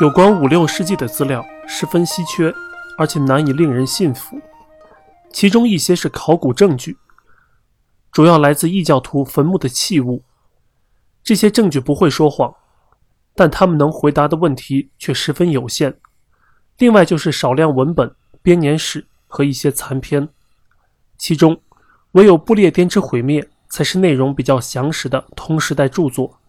有关五六世纪的资料十分稀缺，而且难以令人信服。其中一些是考古证据，主要来自异教徒坟墓的器物。这些证据不会说谎，但他们能回答的问题却十分有限。另外就是少量文本、编年史和一些残篇，其中唯有《不列颠之毁灭》才是内容比较详实的同时代著作。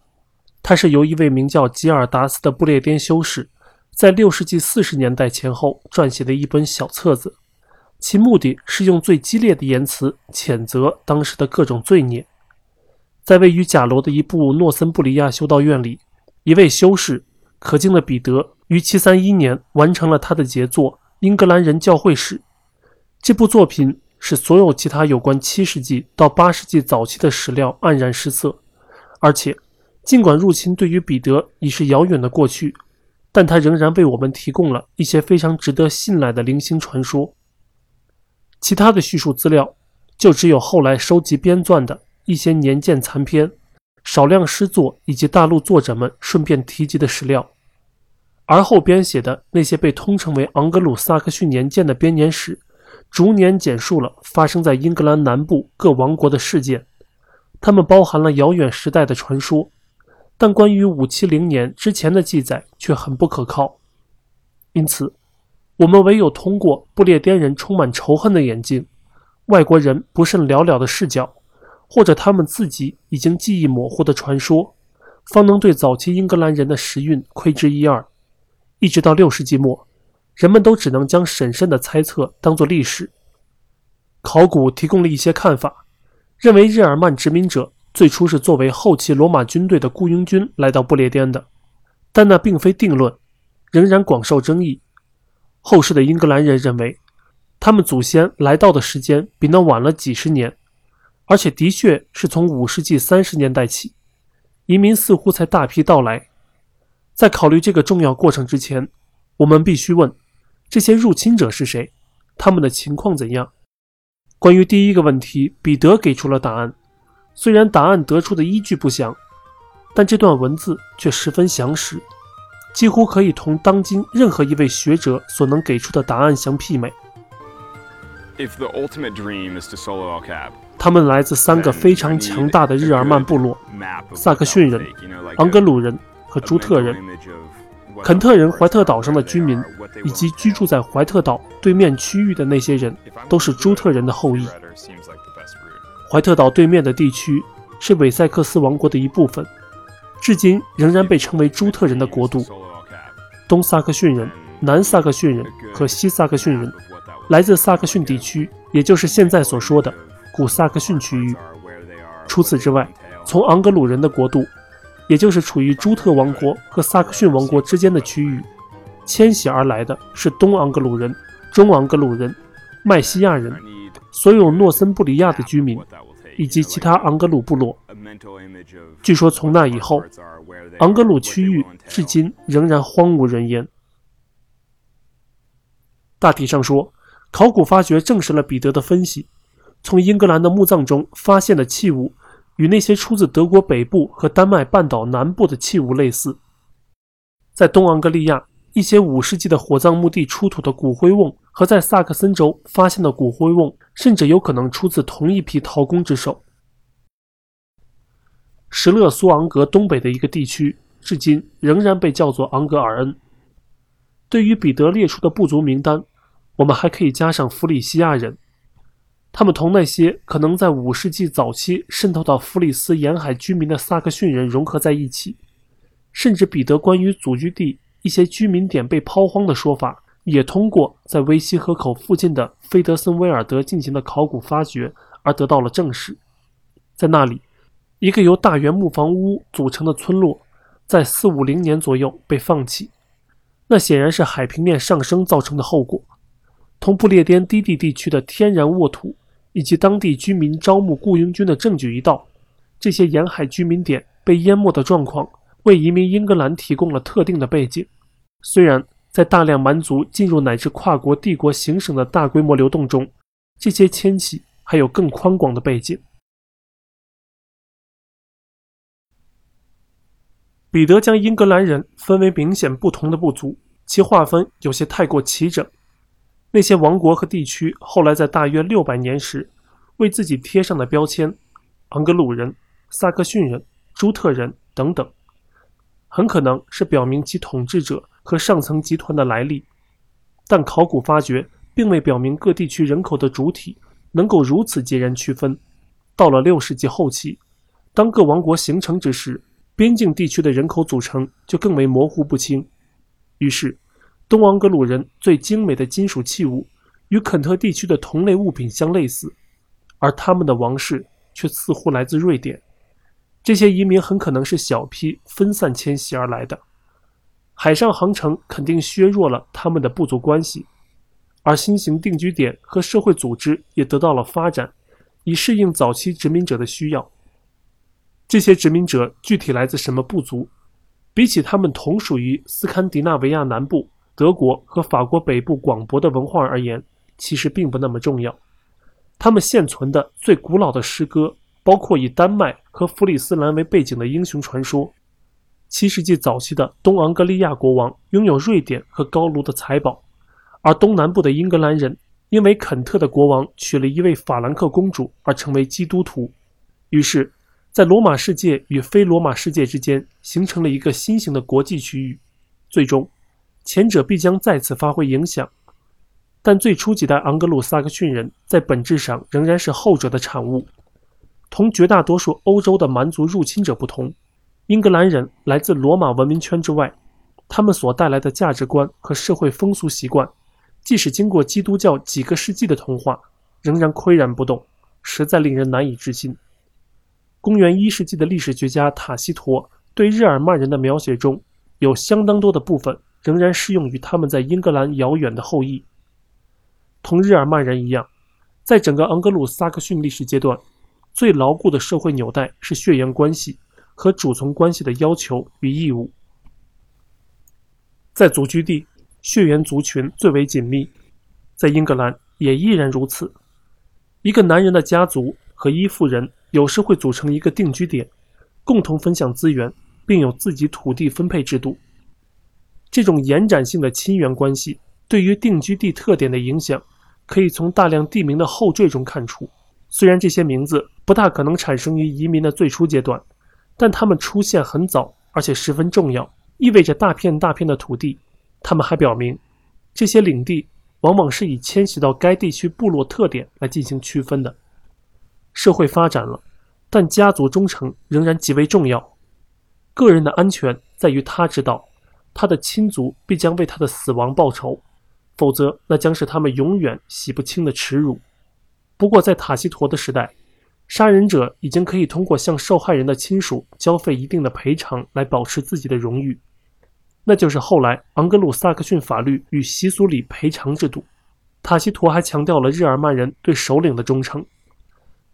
它是由一位名叫吉尔达斯的不列颠修士，在六世纪四十年代前后撰写的一本小册子，其目的是用最激烈的言辞谴责当时的各种罪孽。在位于贾楼的一部诺森布里亚修道院里，一位修士可敬的彼得于七三一年完成了他的杰作《英格兰人教会史》。这部作品使所有其他有关七世纪到八世纪早期的史料黯然失色，而且。尽管入侵对于彼得已是遥远的过去，但他仍然为我们提供了一些非常值得信赖的零星传说。其他的叙述资料就只有后来收集编撰的一些年鉴残篇、少量诗作以及大陆作者们顺便提及的史料。而后编写的那些被通称为昂格鲁萨克逊年鉴的编年史，逐年简述了发生在英格兰南部各王国的事件，它们包含了遥远时代的传说。但关于五七零年之前的记载却很不可靠，因此，我们唯有通过不列颠人充满仇恨的眼睛、外国人不甚了了的视角，或者他们自己已经记忆模糊的传说，方能对早期英格兰人的时运窥之一二。一直到六世纪末，人们都只能将审慎的猜测当作历史。考古提供了一些看法，认为日耳曼殖民者。最初是作为后期罗马军队的雇佣军来到不列颠的，但那并非定论，仍然广受争议。后世的英格兰人认为，他们祖先来到的时间比那晚了几十年，而且的确是从五世纪三十年代起，移民似乎才大批到来。在考虑这个重要过程之前，我们必须问：这些入侵者是谁？他们的情况怎样？关于第一个问题，彼得给出了答案。虽然答案得出的依据不详，但这段文字却十分详实，几乎可以同当今任何一位学者所能给出的答案相媲美。他们来自三个非常强大的日耳曼部落：萨克逊人、昂格鲁人和朱特人。肯特人怀特岛上的居民，以及居住在怀特岛对面区域的那些人，都是朱特人的后裔。怀特岛对面的地区是韦塞克斯王国的一部分，至今仍然被称为朱特人的国度。东萨克逊人、南萨克逊人和西萨克逊人来自萨克逊地区，也就是现在所说的古萨克逊区域。除此之外，从昂格鲁人的国度，也就是处于朱特王国和萨克逊王国之间的区域，迁徙而来的是东昂格鲁人、中昂格鲁人、麦西亚人。所有诺森布里亚的居民以及其他昂格鲁部落，据说从那以后，昂格鲁区域至今仍然荒无人烟。大体上说，考古发掘证实了彼得的分析：从英格兰的墓葬中发现的器物，与那些出自德国北部和丹麦半岛南部的器物类似。在东昂格利亚。一些五世纪的火葬墓地出土的骨灰瓮和在萨克森州发现的骨灰瓮，甚至有可能出自同一批陶工之手。什勒苏昂格东北的一个地区，至今仍然被叫做昂格尔恩。对于彼得列出的部族名单，我们还可以加上弗里西亚人，他们同那些可能在五世纪早期渗透到弗里斯沿海居民的萨克逊人融合在一起，甚至彼得关于祖居地。一些居民点被抛荒的说法，也通过在威西河口附近的菲德森威尔德进行的考古发掘而得到了证实。在那里，一个由大圆木房屋组成的村落，在450年左右被放弃。那显然是海平面上升造成的后果。同不列颠低地地区的天然沃土以及当地居民招募雇佣军的证据一道，这些沿海居民点被淹没的状况。为移民英格兰提供了特定的背景，虽然在大量蛮族进入乃至跨国帝国行省的大规模流动中，这些迁徙还有更宽广的背景。彼得将英格兰人分为明显不同的部族，其划分有些太过齐整。那些王国和地区后来在大约六百年时为自己贴上的标签——昂格鲁人、萨克逊人、朱特人等等，很可能是表明其统治者和上层集团的来历。但考古发掘并未表明各地区人口的主体能够如此截然区分。到了六世纪后期，当各王国形成之时。边境地区的人口组成就更为模糊不清，于是，东昂格鲁人最精美的金属器物与肯特地区的同类物品相类似，而他们的王室却似乎来自瑞典。这些移民很可能是小批分散迁徙而来的，海上航程肯定削弱了他们的部族关系，而新型定居点和社会组织也得到了发展，以适应早期殖民者的需要。这些殖民者具体来自什么部族？比起他们同属于斯堪的纳维亚南部、德国和法国北部广博的文化而言，其实并不那么重要。他们现存的最古老的诗歌包括以丹麦和弗里斯兰为背景的英雄传说。七世纪早期的东昂格利亚国王拥有瑞典和高卢的财宝，而东南部的英格兰人因为肯特的国王娶了一位法兰克公主而成为基督徒，于是。在罗马世界与非罗马世界之间形成了一个新型的国际区域，最终，前者必将再次发挥影响。但最初几代昂格鲁萨克逊人在本质上仍然是后者的产物。同绝大多数欧洲的蛮族入侵者不同，英格兰人来自罗马文明圈之外，他们所带来的价值观和社会风俗习惯，即使经过基督教几个世纪的同化，仍然岿然不动，实在令人难以置信。公元一世纪的历史学家塔西佗对日耳曼人的描写中有相当多的部分仍然适用于他们在英格兰遥远的后裔。同日耳曼人一样，在整个昂格鲁萨克逊历史阶段，最牢固的社会纽带是血缘关系和主从关系的要求与义务。在祖居地，血缘族群最为紧密，在英格兰也依然如此。一个男人的家族和依附人。有时会组成一个定居点，共同分享资源，并有自己土地分配制度。这种延展性的亲缘关系对于定居地特点的影响，可以从大量地名的后缀中看出。虽然这些名字不大可能产生于移民的最初阶段，但它们出现很早，而且十分重要，意味着大片大片的土地。他们还表明，这些领地往往是以迁徙到该地区部落特点来进行区分的。社会发展了，但家族忠诚仍然极为重要。个人的安全在于他知道，他的亲族必将为他的死亡报仇，否则那将是他们永远洗不清的耻辱。不过，在塔西佗的时代，杀人者已经可以通过向受害人的亲属交费一定的赔偿来保持自己的荣誉，那就是后来昂格鲁萨克逊法律与习俗里赔偿制度。塔西佗还强调了日耳曼人对首领的忠诚。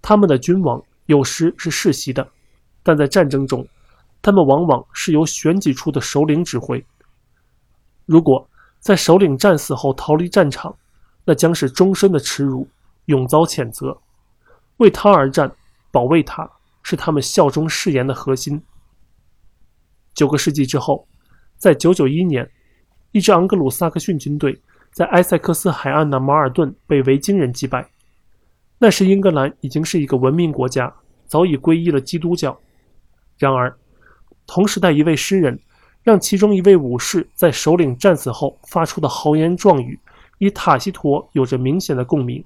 他们的君王有时是世袭的，但在战争中，他们往往是由选举出的首领指挥。如果在首领战死后逃离战场，那将是终身的耻辱，永遭谴责。为他而战，保卫他，是他们效忠誓言的核心。九个世纪之后，在991年，一支昂格鲁萨克逊军队在埃塞克斯海岸的马尔顿被维京人击败。那时，英格兰已经是一个文明国家，早已皈依了基督教。然而，同时代一位诗人让其中一位武士在首领战死后发出的豪言壮语，与塔西佗有着明显的共鸣。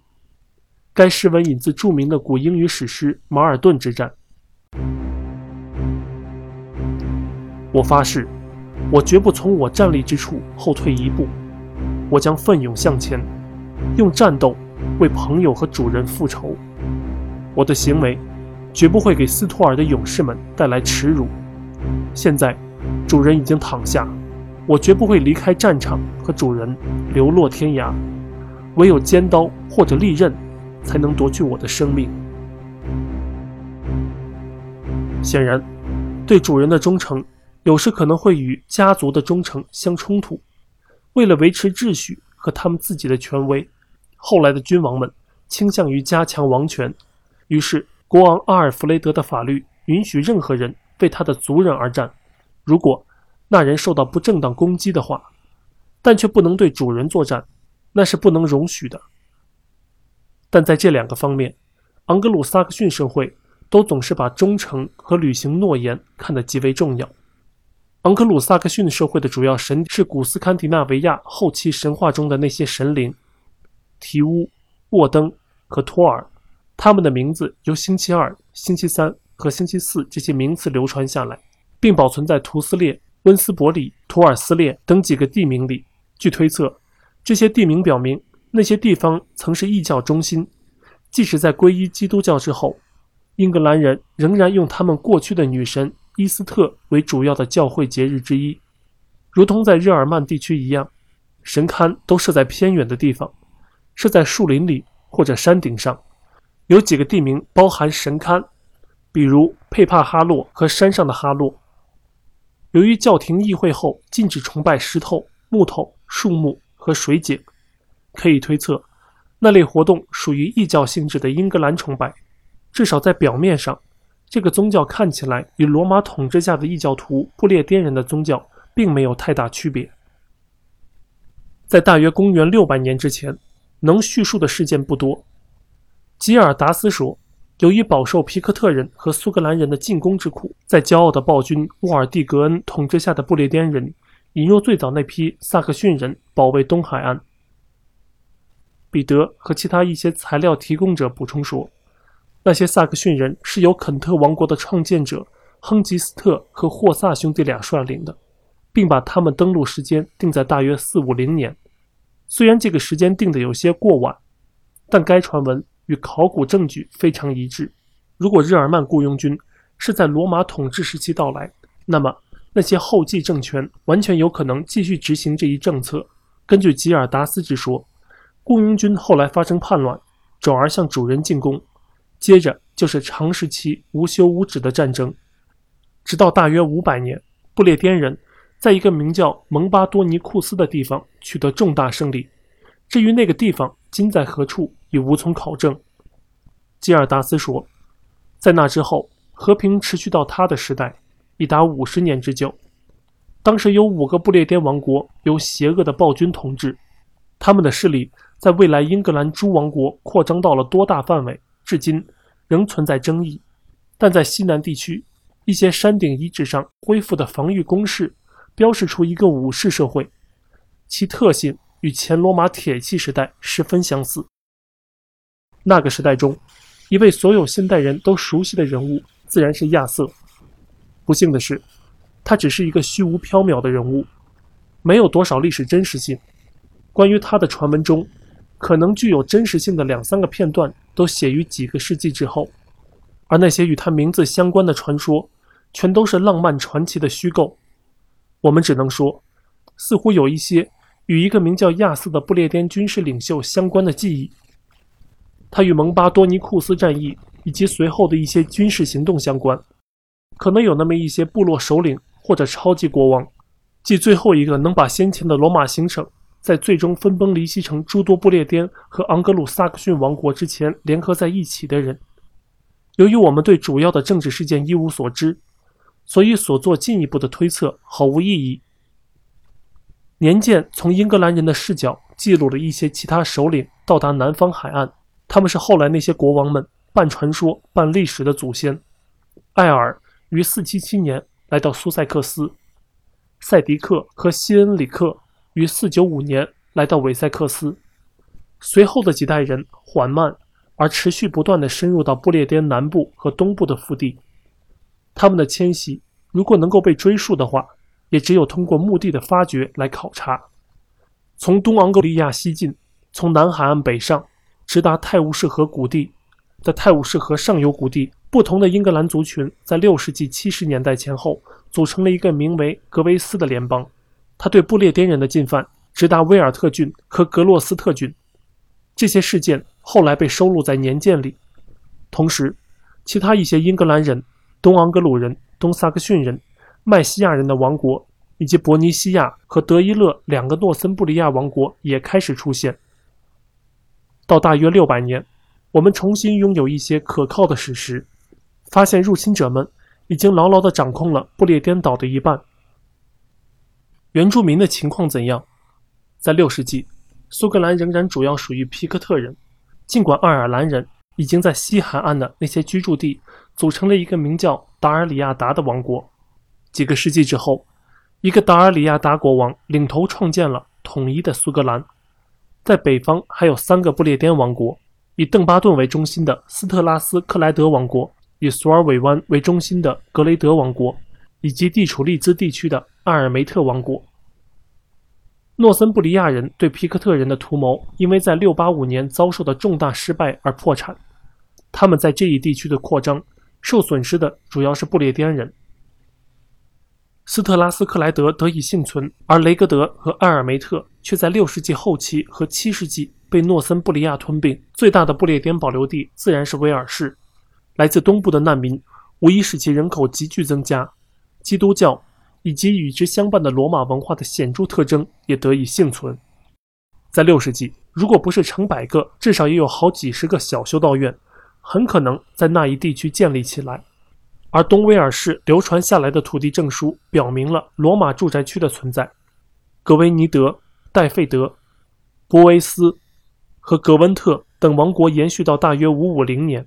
该诗文引自著名的古英语史诗《马尔顿之战》。我发誓，我绝不从我站立之处后退一步，我将奋勇向前，用战斗。为朋友和主人复仇，我的行为绝不会给斯托尔的勇士们带来耻辱。现在，主人已经躺下，我绝不会离开战场和主人流落天涯。唯有尖刀或者利刃，才能夺去我的生命。显然，对主人的忠诚有时可能会与家族的忠诚相冲突。为了维持秩序和他们自己的权威。后来的君王们倾向于加强王权，于是国王阿尔弗雷德的法律允许任何人为他的族人而战，如果那人受到不正当攻击的话，但却不能对主人作战，那是不能容许的。但在这两个方面，昂格鲁萨克逊社会都总是把忠诚和履行诺言看得极为重要。昂格鲁萨克逊社会的主要神是古斯堪的纳维亚后期神话中的那些神灵——提乌、沃登和托尔。他们的名字由星期二、星期三和星期四这些名词流传下来，并保存在图斯列、温斯伯里、图尔斯列等几个地名里。据推测，这些地名表明那些地方曾是异教中心。即使在皈依基督教之后，英格兰人仍然用他们过去的女神。伊斯特为主要的教会节日之一，如同在日耳曼地区一样，神龛都设在偏远的地方，设在树林里或者山顶上。有几个地名包含神龛，比如佩帕哈洛和山上的哈洛。由于教廷议会后禁止崇拜石头、木头、树木和水井，可以推测，那类活动属于异教性质的英格兰崇拜，至少在表面上。这个宗教看起来与罗马统治下的异教徒不列颠人的宗教并没有太大区别。在大约公元六百年之前，能叙述的事件不多。吉尔达斯说，由于饱受皮克特人和苏格兰人的进攻之苦，在骄傲的暴君沃尔蒂格恩统治下的不列颠人引入最早那批萨克逊人保卫东海岸。彼得和其他一些材料提供者补充说。那些萨克逊人是由肯特王国的创建者亨吉斯特和霍萨兄弟俩率领的，并把他们登陆时间定在大约四五零年。虽然这个时间定的有些过晚，但该传闻与考古证据非常一致。如果日耳曼雇佣军是在罗马统治时期到来，那么那些后继政权完全有可能继续执行这一政策。根据吉尔达斯之说，雇佣军后来发生叛乱，转而向主人进攻。接着就是长时期无休无止的战争，直到大约五百年，不列颠人在一个名叫蒙巴多尼库斯的地方取得重大胜利。至于那个地方今在何处，已无从考证。基尔达斯说，在那之后，和平持续到他的时代，已达五十年之久。当时有五个不列颠王国由邪恶的暴君统治，他们的势力在未来英格兰诸王国扩张到了多大范围？至今仍存在争议，但在西南地区一些山顶遗址上恢复的防御工事，标示出一个武士社会，其特性与前罗马铁器时代十分相似。那个时代中，一位所有现代人都熟悉的人物，自然是亚瑟。不幸的是，他只是一个虚无缥缈的人物，没有多少历史真实性。关于他的传闻中，可能具有真实性的两三个片段。都写于几个世纪之后，而那些与他名字相关的传说，全都是浪漫传奇的虚构。我们只能说，似乎有一些与一个名叫亚瑟的不列颠军事领袖相关的记忆。他与蒙巴多尼库斯战役以及随后的一些军事行动相关，可能有那么一些部落首领或者超级国王，即最后一个能把先前的罗马行省。在最终分崩离析成诸多不列颠和昂格鲁萨克逊王国之前联合在一起的人，由于我们对主要的政治事件一无所知，所以所做进一步的推测毫无意义。年鉴从英格兰人的视角记录了一些其他首领到达南方海岸，他们是后来那些国王们半传说半历史的祖先。艾尔于477年来到苏塞克斯，塞迪克和西恩里克。于495年来到韦塞克斯，随后的几代人缓慢而持续不断地深入到不列颠南部和东部的腹地。他们的迁徙如果能够被追溯的话，也只有通过墓地的发掘来考察。从东昂格利亚西进，从南海岸北上，直达泰晤士河谷地。在泰晤士河上游谷地，不同的英格兰族群在6世纪70年代前后组成了一个名为格维斯的联邦。他对不列颠人的进犯直达威尔特郡和格洛斯特郡，这些事件后来被收录在年鉴里。同时，其他一些英格兰人、东昂格鲁人、东萨克逊人、麦西亚人的王国，以及伯尼西亚和德伊勒两个诺森布里亚王国也开始出现。到大约六百年，我们重新拥有一些可靠的史实，发现入侵者们已经牢牢地掌控了不列颠岛的一半。原住民的情况怎样？在六世纪，苏格兰仍然主要属于皮克特人，尽管爱尔兰人已经在西海岸的那些居住地组成了一个名叫达尔里亚达的王国。几个世纪之后，一个达尔里亚达国王领头创建了统一的苏格兰。在北方还有三个不列颠王国：以邓巴顿为中心的斯特拉斯克莱德王国，以索尔韦湾为中心的格雷德王国，以及地处利兹地区的阿尔梅特王国。诺森布里亚人对皮克特人的图谋，因为在685年遭受的重大失败而破产。他们在这一地区的扩张，受损失的主要是不列颠人。斯特拉斯克莱德得以幸存，而雷格德和埃尔梅特却在6世纪后期和7世纪被诺森布里亚吞并。最大的不列颠保留地自然是威尔士。来自东部的难民无疑使其人口急剧增加。基督教。以及与之相伴的罗马文化的显著特征也得以幸存。在六世纪，如果不是成百个，至少也有好几十个小修道院，很可能在那一地区建立起来。而东威尔士流传下来的土地证书表明了罗马住宅区的存在。格维尼德、戴费德、博维斯和格温特等王国延续到大约550年，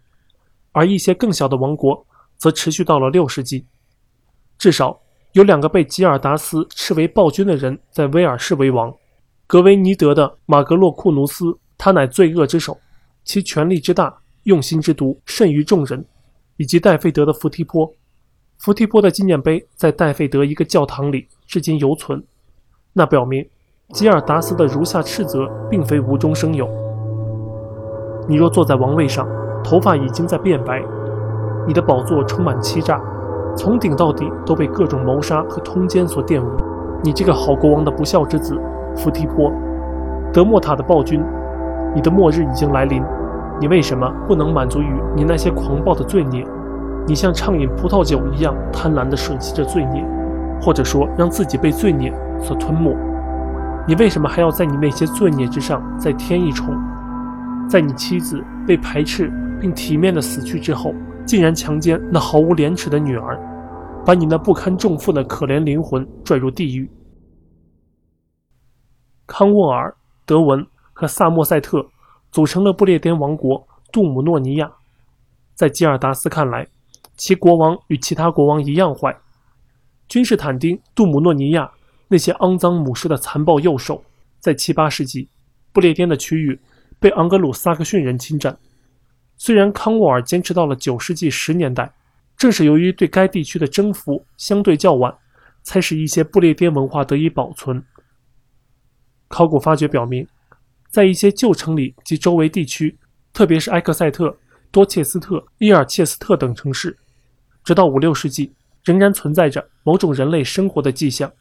而一些更小的王国则持续到了六世纪，至少。有两个被吉尔达斯视为暴君的人在威尔士为王：格维尼德的马格洛库努斯，他乃罪恶之首，其权力之大，用心之毒，甚于众人；以及戴费德的福提坡。福提坡的纪念碑在戴费德一个教堂里至今犹存，那表明吉尔达斯的如下斥责并非无中生有：你若坐在王位上，头发已经在变白，你的宝座充满欺诈。从顶到底都被各种谋杀和通奸所玷污。你这个好国王的不孝之子，伏提坡，德莫塔的暴君，你的末日已经来临。你为什么不能满足于你那些狂暴的罪孽？你像畅饮葡萄酒一样贪婪地吮吸着罪孽，或者说让自己被罪孽所吞没。你为什么还要在你那些罪孽之上再添一重？在你妻子被排斥并体面地死去之后。竟然强奸那毫无廉耻的女儿，把你那不堪重负的可怜灵魂拽入地狱。康沃尔、德文和萨默塞特组成了不列颠王国杜姆诺尼亚。在吉尔达斯看来，其国王与其他国王一样坏。君士坦丁、杜姆诺尼亚那些肮脏母狮的残暴右手，在七八世纪，不列颠的区域被昂格鲁萨克逊人侵占。虽然康沃尔坚持到了九世纪十年代，正是由于对该地区的征服相对较晚，才使一些不列颠文化得以保存。考古发掘表明，在一些旧城里及周围地区，特别是埃克塞特、多切斯特、伊尔切斯特等城市，直到五六世纪仍然存在着某种人类生活的迹象。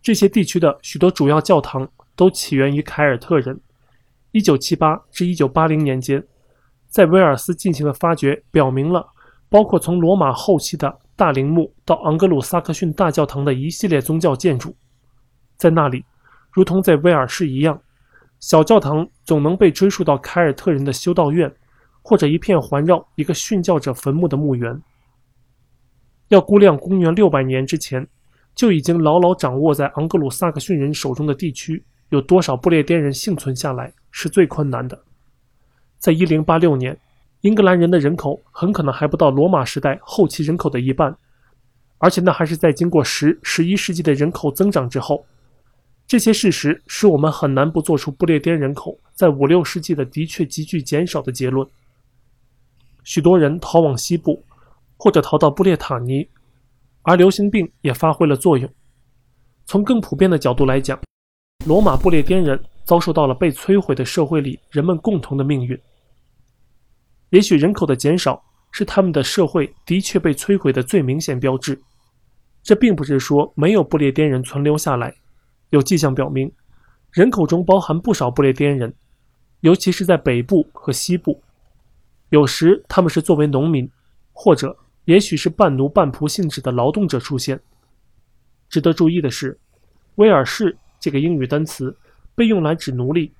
这些地区的许多主要教堂都起源于凯尔特人。一九七八至一九八零年间。在威尔斯进行的发掘表明了，包括从罗马后期的大陵墓到昂格鲁萨克逊大教堂的一系列宗教建筑。在那里，如同在威尔士一样，小教堂总能被追溯到凯尔特人的修道院，或者一片环绕一个殉教者坟墓的墓园。要估量公元六百年之前就已经牢牢掌握在昂格鲁萨克逊人手中的地区有多少不列颠人幸存下来，是最困难的。在一零八六年，英格兰人的人口很可能还不到罗马时代后期人口的一半，而且那还是在经过十、十一世纪的人口增长之后。这些事实使我们很难不做出不列颠人口在五六世纪的的确急剧减少的结论。许多人逃往西部，或者逃到布列塔尼，而流行病也发挥了作用。从更普遍的角度来讲，罗马不列颠人遭受到了被摧毁的社会里人们共同的命运。也许人口的减少是他们的社会的确被摧毁的最明显标志。这并不是说没有不列颠人存留下来，有迹象表明，人口中包含不少不列颠人，尤其是在北部和西部。有时他们是作为农民，或者也许是半奴半仆性质的劳动者出现。值得注意的是，威尔士这个英语单词被用来指奴隶，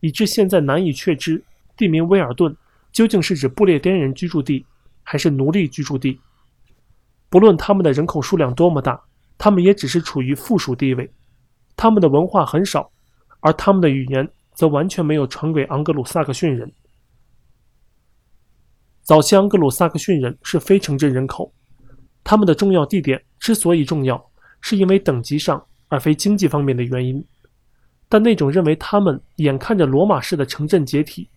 以致现在难以确知地名威尔顿。究竟是指不列颠人居住地，还是奴隶居住地？不论他们的人口数量多么大，他们也只是处于附属地位。他们的文化很少，而他们的语言则完全没有传给盎格鲁撒克逊人。早期盎格鲁撒克逊人是非城镇人口，他们的重要地点之所以重要，是因为等级上而非经济方面的原因。但那种认为他们眼看着罗马式的城镇解体，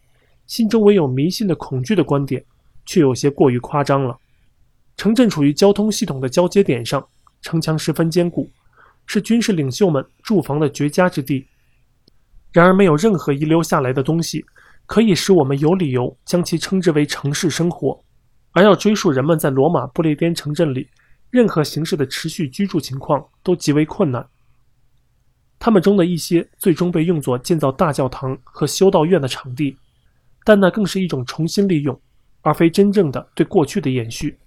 心中唯有迷信的恐惧的观点，却有些过于夸张了。城镇处于交通系统的交接点上，城墙十分坚固，是军事领袖们驻防的绝佳之地。然而，没有任何遗留下来的东西，可以使我们有理由将其称之为城市生活。而要追溯人们在罗马不列颠城镇里任何形式的持续居住情况，都极为困难。他们中的一些最终被用作建造大教堂和修道院的场地，但那更是一种重新利用，而非真正的对过去的延续。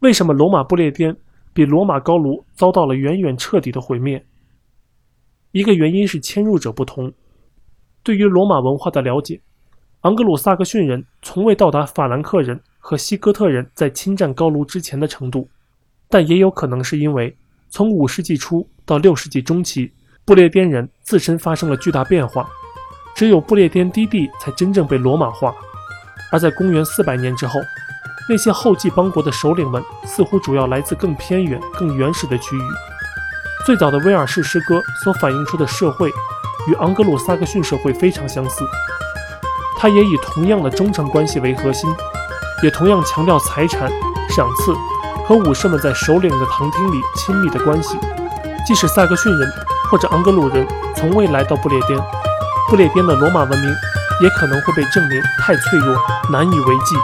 为什么罗马不列颠比罗马高卢遭到了远远彻底的毁灭？一个原因是迁入者不同。对于罗马文化的了解，昂格鲁萨克逊人从未到达法兰克人和西哥特人在侵占高卢之前的程度，但也有可能是因为从五世纪初。到六世纪中期，不列颠人自身发生了巨大变化，只有不列颠低地才真正被罗马化。而在公元四百年之后，那些后继邦国的首领们似乎主要来自更偏远、更原始的区域。最早的威尔士诗歌所反映出的社会与昂格鲁萨克逊社会非常相似，它也以同样的忠诚关系为核心，也同样强调财产、赏赐和武士们在首领的堂厅里亲密的关系。即使萨克逊人或者昂格鲁人从未来到不列颠，不列颠的罗马文明也可能会被证明太脆弱，难以为继。